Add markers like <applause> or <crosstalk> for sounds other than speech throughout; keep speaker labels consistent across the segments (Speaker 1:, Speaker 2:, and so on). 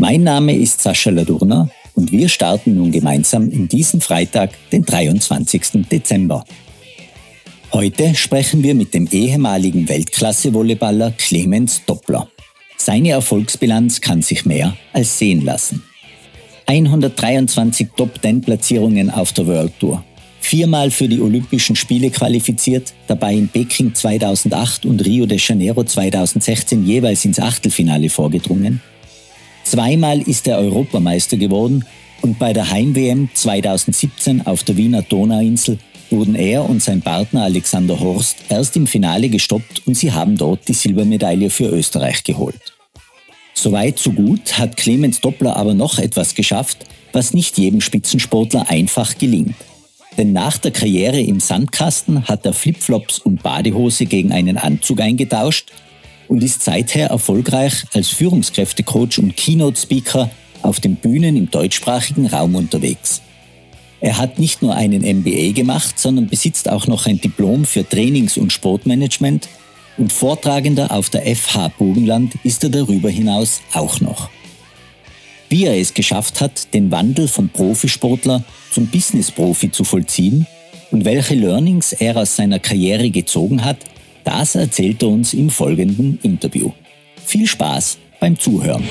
Speaker 1: Mein Name ist Sascha Ladurner und wir starten nun gemeinsam in diesen Freitag, den 23. Dezember. Heute sprechen wir mit dem ehemaligen Weltklasse-Volleyballer Clemens Doppler. Seine Erfolgsbilanz kann sich mehr als sehen lassen. 123 Top-10-Platzierungen auf der World Tour. Viermal für die Olympischen Spiele qualifiziert, dabei in Peking 2008 und Rio de Janeiro 2016 jeweils ins Achtelfinale vorgedrungen Zweimal ist er Europameister geworden und bei der Heim-WM 2017 auf der Wiener Donauinsel wurden er und sein Partner Alexander Horst erst im Finale gestoppt und sie haben dort die Silbermedaille für Österreich geholt. Soweit so gut hat Clemens Doppler aber noch etwas geschafft, was nicht jedem Spitzensportler einfach gelingt. Denn nach der Karriere im Sandkasten hat er Flipflops und Badehose gegen einen Anzug eingetauscht und ist seither erfolgreich als Führungskräftecoach und Keynote-Speaker auf den Bühnen im deutschsprachigen Raum unterwegs. Er hat nicht nur einen MBA gemacht, sondern besitzt auch noch ein Diplom für Trainings- und Sportmanagement und Vortragender auf der FH Burgenland ist er darüber hinaus auch noch. Wie er es geschafft hat, den Wandel vom Profisportler zum Business-Profi zu vollziehen und welche Learnings er aus seiner Karriere gezogen hat, das erzählt er uns im folgenden Interview. Viel Spaß beim Zuhören.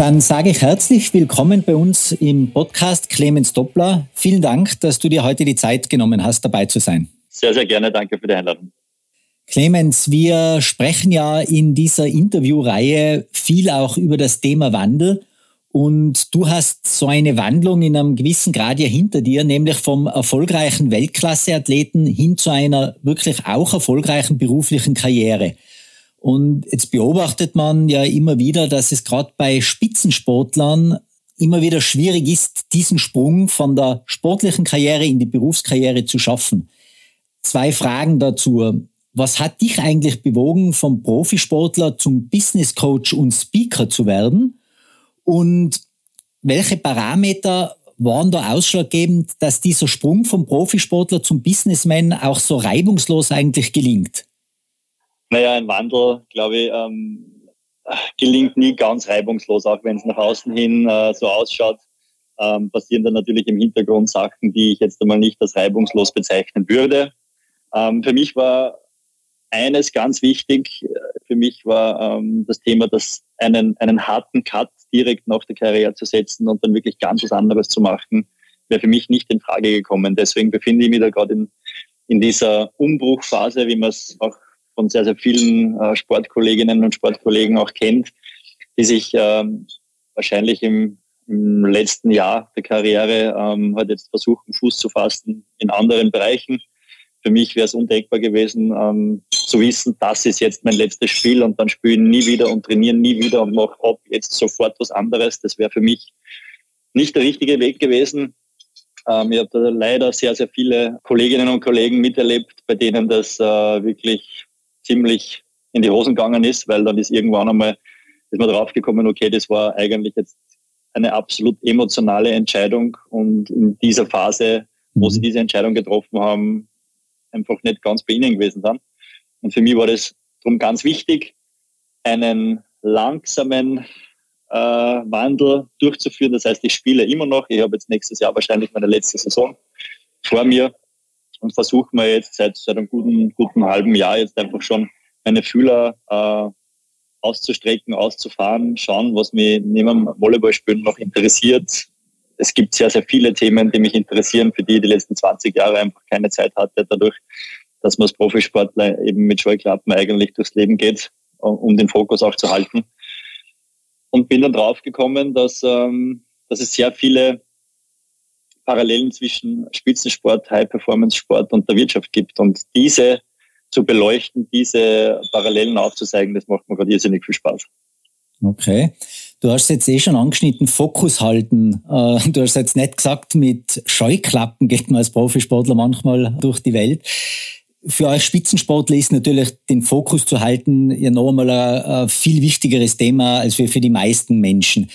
Speaker 1: Dann sage ich herzlich willkommen bei uns im Podcast Clemens Doppler. Vielen Dank, dass du dir heute die Zeit genommen hast, dabei zu sein.
Speaker 2: Sehr, sehr gerne. Danke für die Einladung.
Speaker 1: Clemens, wir sprechen ja in dieser Interviewreihe viel auch über das Thema Wandel. Und du hast so eine Wandlung in einem gewissen Grad ja hinter dir, nämlich vom erfolgreichen Weltklasseathleten hin zu einer wirklich auch erfolgreichen beruflichen Karriere. Und jetzt beobachtet man ja immer wieder, dass es gerade bei Spitzensportlern immer wieder schwierig ist, diesen Sprung von der sportlichen Karriere in die Berufskarriere zu schaffen. Zwei Fragen dazu. Was hat dich eigentlich bewogen, vom Profisportler zum Business Coach und Speaker zu werden? Und welche Parameter waren da ausschlaggebend, dass dieser Sprung vom Profisportler zum Businessman auch so reibungslos eigentlich gelingt?
Speaker 2: Naja, ein Wandel, glaube ich, ähm, gelingt nie ganz reibungslos, auch wenn es nach außen hin äh, so ausschaut. Ähm, passieren dann natürlich im Hintergrund Sachen, die ich jetzt einmal nicht als reibungslos bezeichnen würde. Ähm, für mich war eines ganz wichtig äh, für mich war ähm, das Thema, dass einen, einen harten Cut direkt nach der Karriere zu setzen und dann wirklich ganz was anderes zu machen, wäre für mich nicht in Frage gekommen. Deswegen befinde ich mich da gerade in, in dieser Umbruchphase, wie man es auch von sehr, sehr vielen äh, Sportkolleginnen und Sportkollegen auch kennt, die sich ähm, wahrscheinlich im, im letzten Jahr der Karriere ähm, halt jetzt versuchen, Fuß zu fassen in anderen Bereichen für mich wäre es undenkbar gewesen, ähm, zu wissen, das ist jetzt mein letztes Spiel und dann spielen nie wieder und trainieren nie wieder und mache ab jetzt sofort was anderes. Das wäre für mich nicht der richtige Weg gewesen. Ähm, ich habe da leider sehr, sehr viele Kolleginnen und Kollegen miterlebt, bei denen das äh, wirklich ziemlich in die Hosen gegangen ist, weil dann ist irgendwann einmal ist man draufgekommen, okay, das war eigentlich jetzt eine absolut emotionale Entscheidung und in dieser Phase, wo sie mhm. diese Entscheidung getroffen haben, einfach nicht ganz bei ihnen gewesen sind. Und für mich war das darum ganz wichtig, einen langsamen äh, Wandel durchzuführen. Das heißt, ich spiele immer noch. Ich habe jetzt nächstes Jahr wahrscheinlich meine letzte Saison vor mir und versuche mir jetzt seit, seit einem guten, guten halben Jahr jetzt einfach schon meine Fühler äh, auszustrecken, auszufahren, schauen, was mich neben Volleyballspielen noch interessiert, es gibt sehr, sehr viele Themen, die mich interessieren, für die ich die letzten 20 Jahre einfach keine Zeit hatte, dadurch, dass man als Profisportler eben mit Scheuklappen eigentlich durchs Leben geht, um den Fokus auch zu halten. und bin dann draufgekommen, dass, ähm, dass es sehr viele Parallelen zwischen Spitzensport, High-Performance-Sport und der Wirtschaft gibt. Und diese zu beleuchten, diese Parallelen aufzuzeigen, das macht mir gerade irrsinnig viel Spaß.
Speaker 1: Okay. Du hast jetzt eh schon angeschnitten, Fokus halten. Äh, du hast jetzt nicht gesagt, mit Scheuklappen geht man als Profisportler manchmal durch die Welt. Für euch Spitzensportler ist natürlich den Fokus zu halten ja noch einmal ein, viel wichtigeres Thema als für, für die meisten Menschen.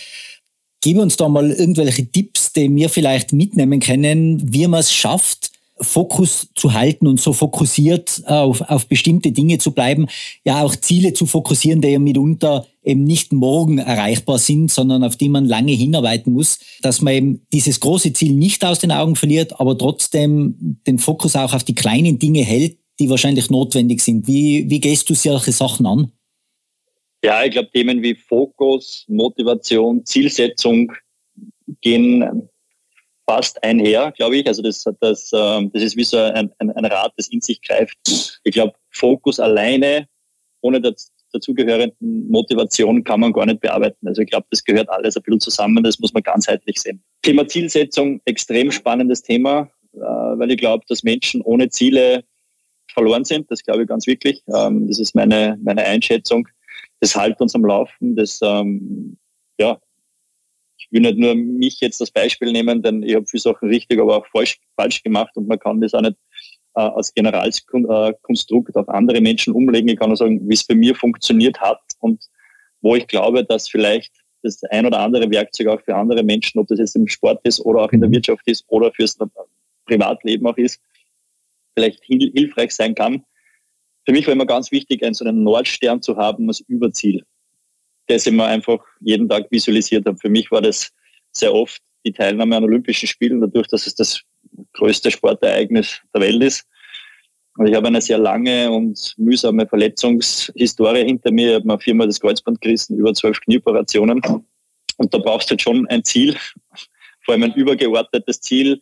Speaker 1: Gib uns da mal irgendwelche Tipps, die wir vielleicht mitnehmen können, wie man es schafft, Fokus zu halten und so fokussiert auf, auf bestimmte Dinge zu bleiben, ja auch Ziele zu fokussieren, die ja mitunter eben nicht morgen erreichbar sind, sondern auf die man lange hinarbeiten muss, dass man eben dieses große Ziel nicht aus den Augen verliert, aber trotzdem den Fokus auch auf die kleinen Dinge hält, die wahrscheinlich notwendig sind. Wie, wie gehst du solche Sachen an?
Speaker 2: Ja, ich glaube, Themen wie Fokus, Motivation, Zielsetzung gehen fast einher, glaube ich. Also das, das, ähm, das ist wie so ein, ein, Rad, das in sich greift. Ich glaube, Fokus alleine, ohne das dazugehörenden Motivation kann man gar nicht bearbeiten. Also ich glaube, das gehört alles ein bisschen zusammen, das muss man ganzheitlich sehen. Thema Zielsetzung, extrem spannendes Thema, äh, weil ich glaube, dass Menschen ohne Ziele verloren sind. Das glaube ich ganz wirklich. Ähm, das ist meine, meine Einschätzung. Das hält uns am Laufen. Das ähm, ja, ich will nicht nur mich jetzt als Beispiel nehmen, denn ich habe viele Sachen richtig, aber auch falsch, falsch gemacht und man kann das auch nicht äh, als Generalskonstrukt auf andere Menschen umlegen. Ich kann nur sagen, wie es bei mir funktioniert hat und wo ich glaube, dass vielleicht das ein oder andere Werkzeug auch für andere Menschen, ob das jetzt im Sport ist oder auch in der mhm. Wirtschaft ist oder fürs Privatleben auch ist, vielleicht hilfreich sein kann. Für mich war immer ganz wichtig, einen so einen Nordstern zu haben als Überziel das immer einfach jeden Tag visualisiert habe. Für mich war das sehr oft die Teilnahme an Olympischen Spielen, dadurch, dass es das größte Sportereignis der Welt ist. Und ich habe eine sehr lange und mühsame Verletzungshistorie hinter mir. Ich habe mir viermal das Kreuzband gerissen, über zwölf Knieoperationen. Und da brauchst du halt schon ein Ziel, <laughs> vor allem ein übergeordnetes Ziel,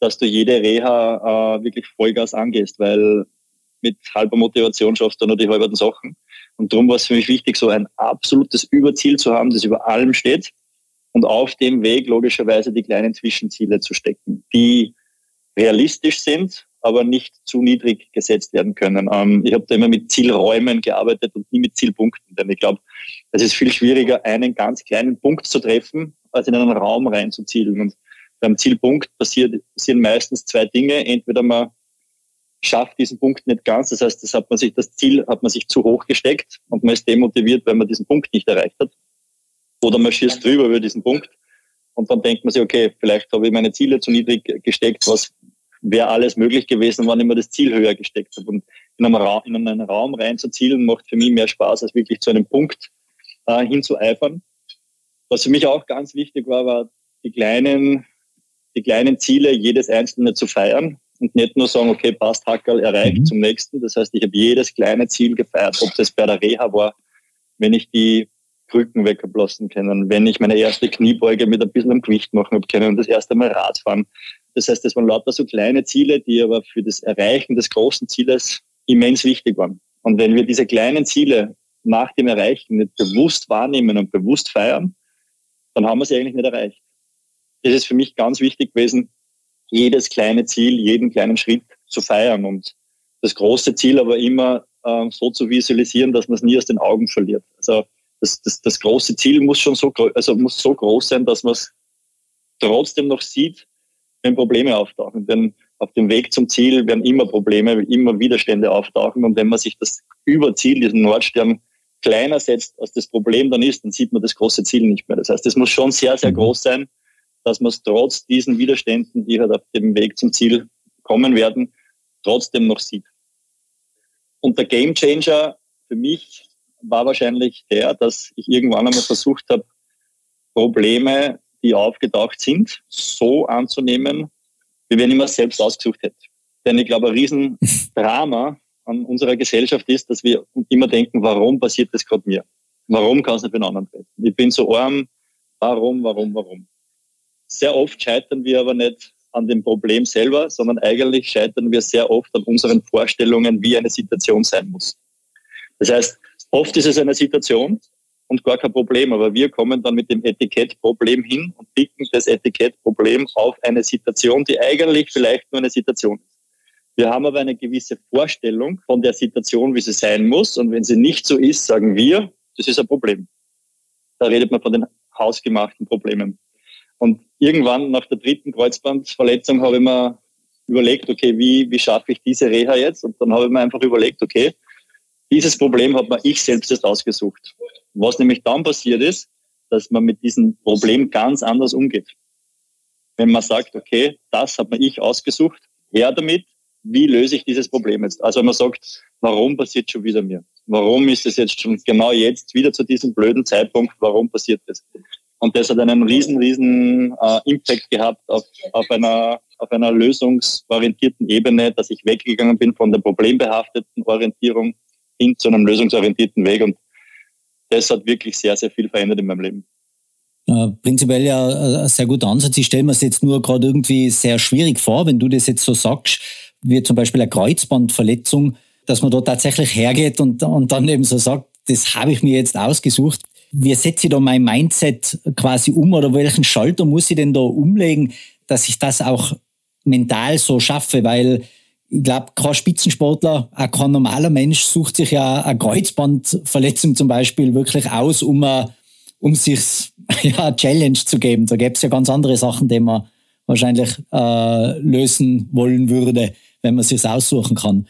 Speaker 2: dass du jede Reha äh, wirklich Vollgas angehst, weil mit halber Motivation schaffst du nur die halben Sachen. Und darum war es für mich wichtig, so ein absolutes Überziel zu haben, das über allem steht und auf dem Weg logischerweise die kleinen Zwischenziele zu stecken, die realistisch sind, aber nicht zu niedrig gesetzt werden können. Ähm, ich habe da immer mit Zielräumen gearbeitet und nie mit Zielpunkten, denn ich glaube, es ist viel schwieriger, einen ganz kleinen Punkt zu treffen, als in einen Raum reinzuzielen. Und beim Zielpunkt passieren meistens zwei Dinge. Entweder man schafft diesen Punkt nicht ganz. Das heißt, das hat man sich, das Ziel hat man sich zu hoch gesteckt und man ist demotiviert, weil man diesen Punkt nicht erreicht hat. Oder man schießt drüber über diesen Punkt und dann denkt man sich, okay, vielleicht habe ich meine Ziele zu niedrig gesteckt, was wäre alles möglich gewesen, wenn ich mir das Ziel höher gesteckt habe. Und in einen, Raum, in einen Raum reinzuzielen, macht für mich mehr Spaß, als wirklich zu einem Punkt äh, hinzueifern. Was für mich auch ganz wichtig war, war die kleinen, die kleinen Ziele jedes einzelne zu feiern und nicht nur sagen, okay, passt, Hackerl erreicht mhm. zum nächsten. Das heißt, ich habe jedes kleine Ziel gefeiert, ob das bei der Reha war, wenn ich die Krücken weggeblasen können, wenn ich meine erste Kniebeuge mit ein bisschen Gewicht machen habe können und das erste Mal Radfahren. Das heißt, das waren lauter so kleine Ziele, die aber für das Erreichen des großen Zieles immens wichtig waren. Und wenn wir diese kleinen Ziele nach dem Erreichen nicht bewusst wahrnehmen und bewusst feiern, dann haben wir sie eigentlich nicht erreicht. Das ist für mich ganz wichtig gewesen, jedes kleine Ziel, jeden kleinen Schritt zu feiern und das große Ziel aber immer äh, so zu visualisieren, dass man es nie aus den Augen verliert. Also das, das, das große Ziel muss schon so, also muss so groß sein, dass man es trotzdem noch sieht, wenn Probleme auftauchen. Denn auf dem Weg zum Ziel werden immer Probleme, immer Widerstände auftauchen. Und wenn man sich das Überziel, diesen Nordstern, kleiner setzt, als das Problem dann ist, dann sieht man das große Ziel nicht mehr. Das heißt, es muss schon sehr, sehr mhm. groß sein, dass man es trotz diesen Widerständen, die halt auf dem Weg zum Ziel kommen werden, trotzdem noch sieht. Und der Game Changer für mich war wahrscheinlich der, dass ich irgendwann einmal versucht habe, Probleme, die aufgetaucht sind, so anzunehmen, wie wenn ich mir selbst ausgesucht hätte. Denn ich glaube, ein Riesendrama an unserer Gesellschaft ist, dass wir immer denken, warum passiert das gerade mir? Warum kann es nicht einen anderen treffen? Ich bin so arm, warum, warum, warum? Sehr oft scheitern wir aber nicht an dem Problem selber, sondern eigentlich scheitern wir sehr oft an unseren Vorstellungen, wie eine Situation sein muss. Das heißt, oft ist es eine Situation und gar kein Problem. Aber wir kommen dann mit dem Etikettproblem hin und picken das Etikettproblem auf eine Situation, die eigentlich vielleicht nur eine Situation ist. Wir haben aber eine gewisse Vorstellung von der Situation, wie sie sein muss. Und wenn sie nicht so ist, sagen wir, das ist ein Problem. Da redet man von den hausgemachten Problemen. Und irgendwann nach der dritten Kreuzbandverletzung habe ich mir überlegt, okay, wie, wie schaffe ich diese Reha jetzt? Und dann habe ich mir einfach überlegt, okay, dieses Problem hat man ich selbst erst ausgesucht. Was nämlich dann passiert ist, dass man mit diesem Problem ganz anders umgeht. Wenn man sagt, okay, das hat man ich ausgesucht, her damit, wie löse ich dieses Problem jetzt? Also wenn man sagt, warum passiert schon wieder mir? Warum ist es jetzt schon genau jetzt wieder zu diesem blöden Zeitpunkt? Warum passiert das? Und das hat einen riesen, riesen äh, Impact gehabt auf, auf, einer, auf einer lösungsorientierten Ebene, dass ich weggegangen bin von der problembehafteten Orientierung hin zu einem lösungsorientierten Weg. Und das hat wirklich sehr, sehr viel verändert in meinem Leben.
Speaker 1: Äh, prinzipiell ja äh, ein sehr guter Ansatz. Ich stelle mir es jetzt nur gerade irgendwie sehr schwierig vor, wenn du das jetzt so sagst wie zum Beispiel eine Kreuzbandverletzung, dass man da tatsächlich hergeht und, und dann eben so sagt, das habe ich mir jetzt ausgesucht. Wie setze ich da mein Mindset quasi um oder welchen Schalter muss ich denn da umlegen, dass ich das auch mental so schaffe? Weil ich glaube, kein Spitzensportler, auch kein normaler Mensch sucht sich ja eine Kreuzbandverletzung zum Beispiel wirklich aus, um, um sich <laughs> ja, eine Challenge zu geben. Da gäbe es ja ganz andere Sachen, die man wahrscheinlich äh, lösen wollen würde wenn man sich aussuchen kann.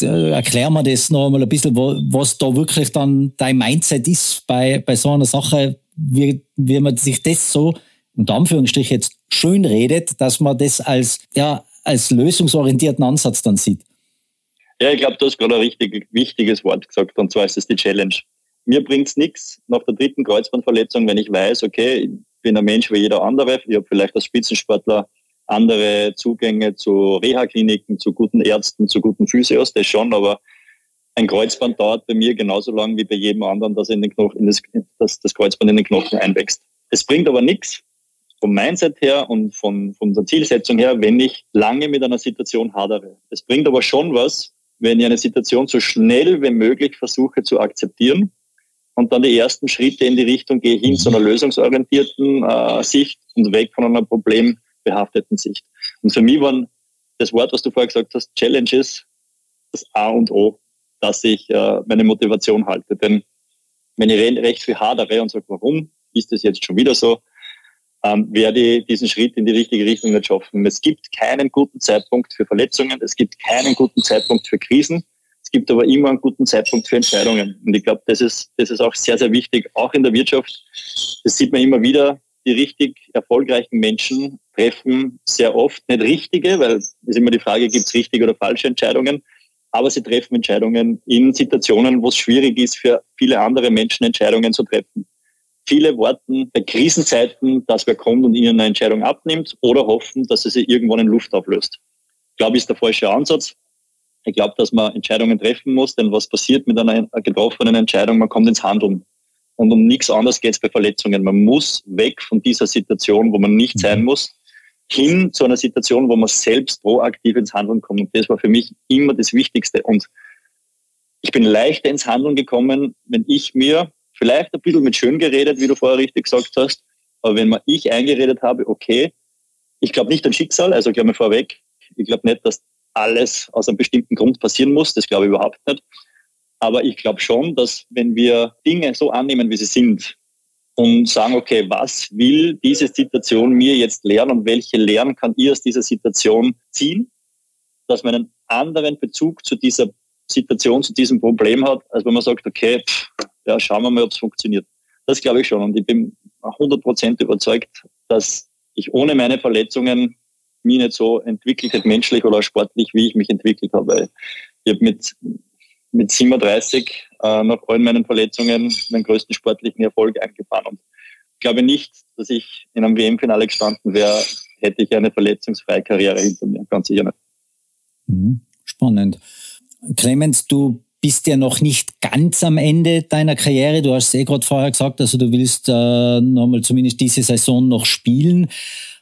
Speaker 1: Erklär mir das noch einmal ein bisschen, was da wirklich dann dein Mindset ist bei, bei so einer Sache, wie, wie man sich das so, unter Anführungsstrich jetzt schön redet, dass man das als, ja, als lösungsorientierten Ansatz dann sieht.
Speaker 2: Ja, ich glaube, du hast gerade ein richtig wichtiges Wort gesagt, und zwar ist es die Challenge. Mir bringt es nichts nach der dritten Kreuzbandverletzung, wenn ich weiß, okay, ich bin ein Mensch wie jeder andere, ich habe vielleicht als Spitzensportler andere Zugänge zu Reha-Kliniken, zu guten Ärzten, zu guten Physios, das schon, aber ein Kreuzband dauert bei mir genauso lang wie bei jedem anderen, dass, in den Knochen, in das, dass das Kreuzband in den Knochen einwächst. Es bringt aber nichts vom Mindset her und von, von der Zielsetzung her, wenn ich lange mit einer Situation hadere. Es bringt aber schon was, wenn ich eine Situation so schnell wie möglich versuche zu akzeptieren und dann die ersten Schritte in die Richtung gehe hin zu einer lösungsorientierten äh, Sicht und weg von einer Problem behafteten Sicht. Und für mich waren das Wort, was du vorher gesagt hast, Challenges, das A und O, dass ich äh, meine Motivation halte. Denn wenn ich recht viel hadere und sage, warum ist das jetzt schon wieder so, ähm, werde ich diesen Schritt in die richtige Richtung nicht schaffen. Es gibt keinen guten Zeitpunkt für Verletzungen, es gibt keinen guten Zeitpunkt für Krisen, es gibt aber immer einen guten Zeitpunkt für Entscheidungen. Und ich glaube, das ist, das ist auch sehr, sehr wichtig, auch in der Wirtschaft. Das sieht man immer wieder, die richtig erfolgreichen Menschen treffen sehr oft nicht richtige, weil es ist immer die Frage, gibt es richtige oder falsche Entscheidungen, aber sie treffen Entscheidungen in Situationen, wo es schwierig ist, für viele andere Menschen Entscheidungen zu treffen. Viele warten bei Krisenzeiten, dass wer kommt und ihnen eine Entscheidung abnimmt oder hoffen, dass sie sie irgendwann in Luft auflöst. Ich glaube, ist der falsche Ansatz. Ich glaube, dass man Entscheidungen treffen muss, denn was passiert mit einer getroffenen Entscheidung? Man kommt ins Handeln. Und um nichts anderes geht es bei Verletzungen. Man muss weg von dieser Situation, wo man nicht sein mhm. muss, hin zu einer Situation, wo man selbst proaktiv ins Handeln kommt. Und das war für mich immer das Wichtigste. Und ich bin leichter ins Handeln gekommen, wenn ich mir vielleicht ein bisschen mit schön geredet, wie du vorher richtig gesagt hast, aber wenn man ich eingeredet habe, okay, ich glaube nicht an Schicksal, also glaube mir vorweg, ich glaube nicht, dass alles aus einem bestimmten Grund passieren muss, das glaube ich überhaupt nicht. Aber ich glaube schon, dass wenn wir Dinge so annehmen, wie sie sind und sagen, okay, was will diese Situation mir jetzt lernen und welche Lehren kann ich aus dieser Situation ziehen, dass man einen anderen Bezug zu dieser Situation, zu diesem Problem hat, als wenn man sagt, okay, pff, ja, schauen wir mal, ob es funktioniert. Das glaube ich schon. Und ich bin 100% überzeugt, dass ich ohne meine Verletzungen mich nicht so entwickelt hätte, menschlich oder sportlich, wie ich mich entwickelt habe. Ich habe mit mit 37 äh, nach all meinen Verletzungen meinen größten sportlichen Erfolg eingefahren. Und ich glaube nicht, dass ich in einem WM-Finale gestanden wäre, hätte ich eine verletzungsfreie Karriere hinter mir. Ganz sicher nicht.
Speaker 1: Mhm. Spannend. Clemens, du bist ja noch nicht ganz am Ende deiner Karriere. Du hast es eh gerade vorher gesagt, also du willst äh, nochmal zumindest diese Saison noch spielen.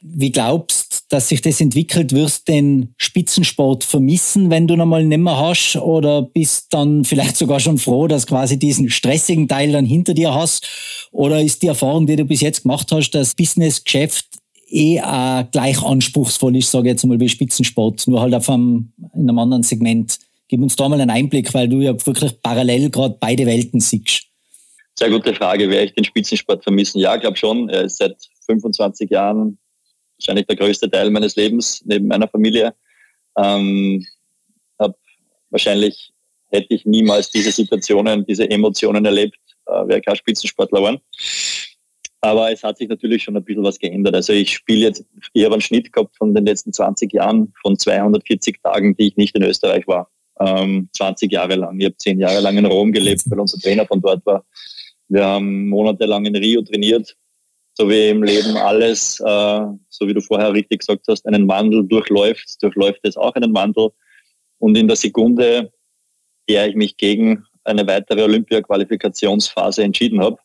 Speaker 1: Wie glaubst, dass sich das entwickelt? Wirst du den Spitzensport vermissen, wenn du nochmal nimmer hast? Oder bist dann vielleicht sogar schon froh, dass quasi diesen stressigen Teil dann hinter dir hast? Oder ist die Erfahrung, die du bis jetzt gemacht hast, das Businessgeschäft eh auch gleich anspruchsvoll ist, sage ich jetzt mal, wie Spitzensport, nur halt auf einem, in einem anderen Segment? Gib uns da mal einen Einblick, weil du ja wirklich parallel gerade beide Welten siehst.
Speaker 2: Sehr gute Frage. Werde ich den Spitzensport vermissen? Ja, ich glaube schon. Er ist seit 25 Jahren wahrscheinlich der größte Teil meines Lebens neben meiner Familie. Ähm, hab wahrscheinlich hätte ich niemals diese Situationen, diese Emotionen erlebt, äh, wäre kein Spitzensportler geworden. Aber es hat sich natürlich schon ein bisschen was geändert. Also ich spiele jetzt, ich habe einen Schnitt gehabt von den letzten 20 Jahren von 240 Tagen, die ich nicht in Österreich war. Ähm, 20 Jahre lang. Ich habe zehn Jahre lang in Rom gelebt, weil unser Trainer von dort war. Wir haben monatelang in Rio trainiert so wie im Leben alles, äh, so wie du vorher richtig gesagt hast, einen Wandel durchläuft, durchläuft es auch einen Wandel. Und in der Sekunde, der ich mich gegen eine weitere Olympia-Qualifikationsphase entschieden habe,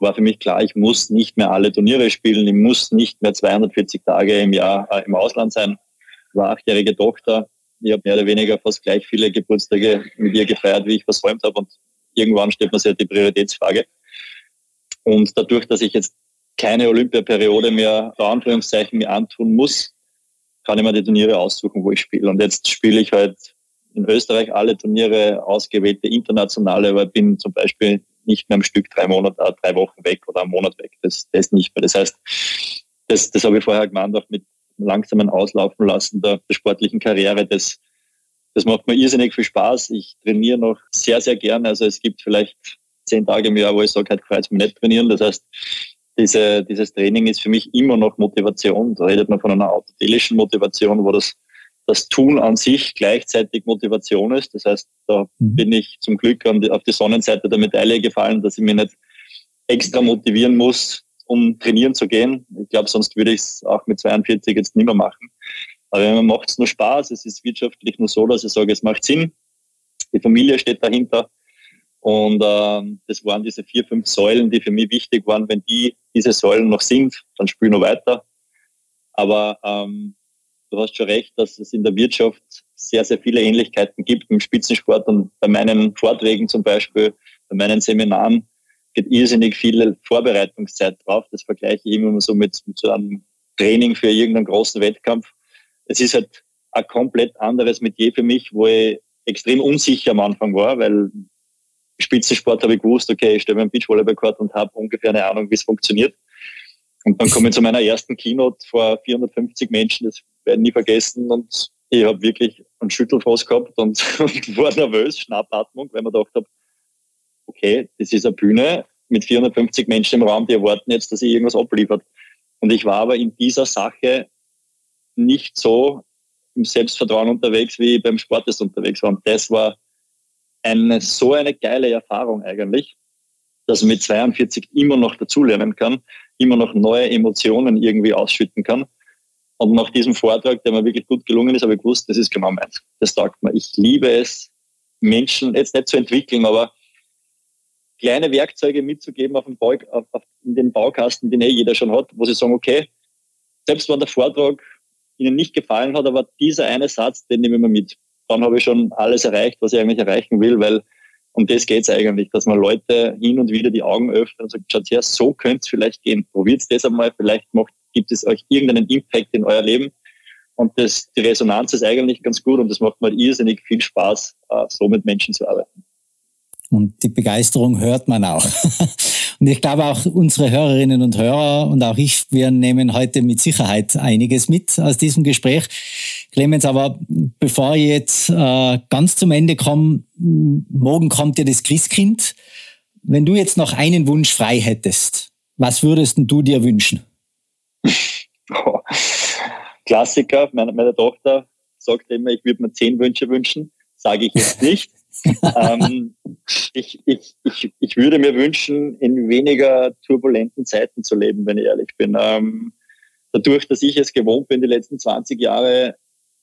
Speaker 2: war für mich klar, ich muss nicht mehr alle Turniere spielen, ich muss nicht mehr 240 Tage im Jahr äh, im Ausland sein. War achtjährige Tochter, ich habe mehr oder weniger fast gleich viele Geburtstage mit ihr gefeiert, wie ich versäumt habe. Und irgendwann stellt man sich halt die Prioritätsfrage. Und dadurch, dass ich jetzt keine Olympiaperiode mehr, Anführungszeichen, mir antun muss, kann ich mir die Turniere aussuchen, wo ich spiele. Und jetzt spiele ich halt in Österreich alle Turniere, ausgewählte internationale, aber bin zum Beispiel nicht mehr am Stück drei Monate, äh, drei Wochen weg oder einen Monat weg. Das, das nicht mehr. Das heißt, das, das habe ich vorher gemeint, auch mit langsamen Auslaufen lassen der, der sportlichen Karriere. Das, das macht mir irrsinnig viel Spaß. Ich trainiere noch sehr, sehr gerne. Also es gibt vielleicht zehn Tage im Jahr, wo ich sage, heute kann ich nicht trainieren. Das heißt, diese, dieses Training ist für mich immer noch Motivation. Da redet man von einer autotelischen Motivation, wo das, das Tun an sich gleichzeitig Motivation ist. Das heißt, da mhm. bin ich zum Glück die, auf die Sonnenseite der Medaille gefallen, dass ich mich nicht extra motivieren muss, um trainieren zu gehen. Ich glaube, sonst würde ich es auch mit 42 jetzt nicht mehr machen. Aber man macht es nur Spaß. Es ist wirtschaftlich nur so, dass ich sage, es macht Sinn. Die Familie steht dahinter. Und ähm, das waren diese vier, fünf Säulen, die für mich wichtig waren. Wenn die diese Säulen noch sind, dann spiele ich noch weiter. Aber ähm, du hast schon recht, dass es in der Wirtschaft sehr, sehr viele Ähnlichkeiten gibt im Spitzensport. Und bei meinen Vorträgen zum Beispiel, bei meinen Seminaren geht irrsinnig viel Vorbereitungszeit drauf. Das vergleiche ich immer so mit, mit so einem Training für irgendeinen großen Wettkampf. Es ist halt ein komplett anderes Metier für mich, wo ich extrem unsicher am Anfang war, weil Spitzensport habe ich gewusst, okay, ich stelle mir einen Beachvolleyballcourt und habe ungefähr eine Ahnung, wie es funktioniert. Und dann komme ich zu meiner ersten Keynote vor 450 Menschen, das werde ich nie vergessen. Und ich habe wirklich einen Schüttelfrost gehabt und, und <laughs> war nervös, Schnappatmung, weil man gedacht habe, okay, das ist eine Bühne mit 450 Menschen im Raum, die erwarten jetzt, dass ich irgendwas abliefert. Und ich war aber in dieser Sache nicht so im Selbstvertrauen unterwegs, wie ich beim Sport unterwegs war. Und das war eine, so eine geile Erfahrung eigentlich, dass man mit 42 immer noch dazulernen kann, immer noch neue Emotionen irgendwie ausschütten kann. Und nach diesem Vortrag, der mir wirklich gut gelungen ist, habe ich gewusst, das ist genau meins. Das taugt mir. Ich liebe es, Menschen jetzt nicht zu entwickeln, aber kleine Werkzeuge mitzugeben auf Bau, auf, auf, in den Baukasten, den eh jeder schon hat, wo sie sagen, okay, selbst wenn der Vortrag Ihnen nicht gefallen hat, aber dieser eine Satz, den nehmen wir mit dann habe ich schon alles erreicht, was ich eigentlich erreichen will, weil um das geht es eigentlich, dass man Leute hin und wieder die Augen öffnet und sagt, schaut her, so könnte es vielleicht gehen. Probiert das einmal, vielleicht macht, gibt es euch irgendeinen Impact in euer Leben. Und das, die Resonanz ist eigentlich ganz gut und das macht mir irrsinnig viel Spaß, äh, so mit Menschen zu arbeiten.
Speaker 1: Und die Begeisterung hört man auch. <laughs> Und ich glaube auch unsere Hörerinnen und Hörer und auch ich, wir nehmen heute mit Sicherheit einiges mit aus diesem Gespräch. Clemens, aber bevor ich jetzt äh, ganz zum Ende komme, morgen kommt ja das Christkind. Wenn du jetzt noch einen Wunsch frei hättest, was würdest du dir wünschen? <laughs>
Speaker 2: Klassiker, meine, meine Tochter sagt immer, ich würde mir zehn Wünsche wünschen. Sage ich jetzt nicht. Ähm, <laughs> ich, ich, ich, ich würde mir wünschen, in weniger turbulenten Zeiten zu leben, wenn ich ehrlich bin. Ähm, dadurch, dass ich es gewohnt bin, die letzten 20 Jahre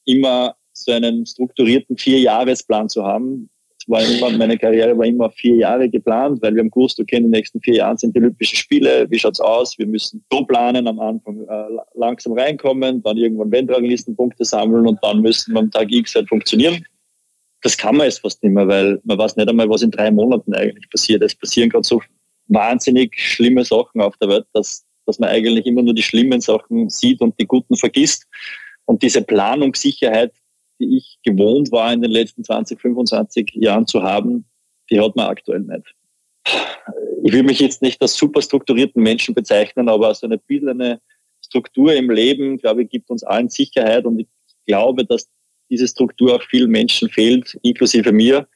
Speaker 2: immer so einen strukturierten Vierjahresplan zu haben, war immer, meine Karriere war immer vier Jahre geplant, weil wir haben gewusst, okay, in den nächsten vier Jahren sind die Olympischen Spiele, wie schaut's aus? Wir müssen so planen, am Anfang äh, langsam reinkommen, dann irgendwann Weltranglistenpunkte sammeln und dann müssen wir am Tag X halt funktionieren. Das kann man jetzt fast nicht mehr, weil man weiß nicht einmal, was in drei Monaten eigentlich passiert. Es passieren gerade so wahnsinnig schlimme Sachen auf der Welt, dass, dass man eigentlich immer nur die schlimmen Sachen sieht und die guten vergisst. Und diese Planungssicherheit, die ich gewohnt war in den letzten 20, 25 Jahren zu haben, die hat man aktuell nicht. Ich will mich jetzt nicht als super strukturierten Menschen bezeichnen, aber so eine bisschen Struktur im Leben, glaube ich, gibt uns allen Sicherheit und ich glaube, dass diese Struktur auch vielen Menschen fehlt, inklusive mir,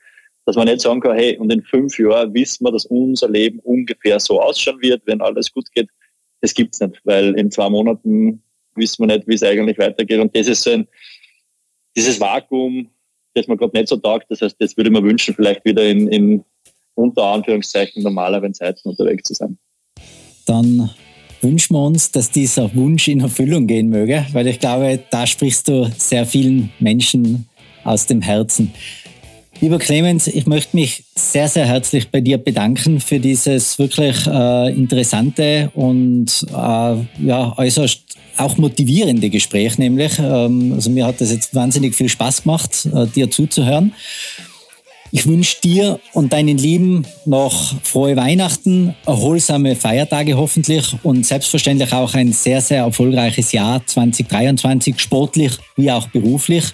Speaker 2: dass man nicht sagen kann, hey, und in fünf Jahren wissen wir, dass unser Leben ungefähr so ausschauen wird, wenn alles gut geht. Das gibt's nicht, weil in zwei Monaten wissen wir nicht, wie es eigentlich weitergeht. Und das ist so ein, dieses Vakuum, das man gerade nicht so taugt. Das heißt, das würde man wünschen, vielleicht wieder in, in unter Anführungszeichen normaleren Zeiten unterwegs zu sein.
Speaker 1: Dann wünschen wir uns, dass dieser Wunsch in Erfüllung gehen möge, weil ich glaube, da sprichst du sehr vielen Menschen aus dem Herzen. Lieber Clemens, ich möchte mich sehr, sehr herzlich bei dir bedanken für dieses wirklich äh, interessante und äh, ja, äußerst auch motivierende Gespräch, nämlich. Ähm, also mir hat das jetzt wahnsinnig viel Spaß gemacht, äh, dir zuzuhören. Ich wünsche dir und deinen Lieben noch frohe Weihnachten, erholsame Feiertage hoffentlich und selbstverständlich auch ein sehr, sehr erfolgreiches Jahr 2023, sportlich wie auch beruflich.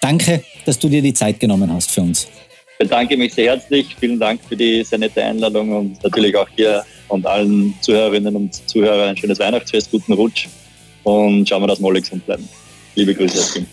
Speaker 1: Danke, dass du dir die Zeit genommen hast für uns.
Speaker 2: Ich bedanke mich sehr herzlich. Vielen Dank für die sehr nette Einladung und natürlich auch hier und allen Zuhörerinnen und Zuhörern ein schönes Weihnachtsfest, guten Rutsch und schauen wir, dass wir alle gesund bleiben. Liebe Grüße, Team.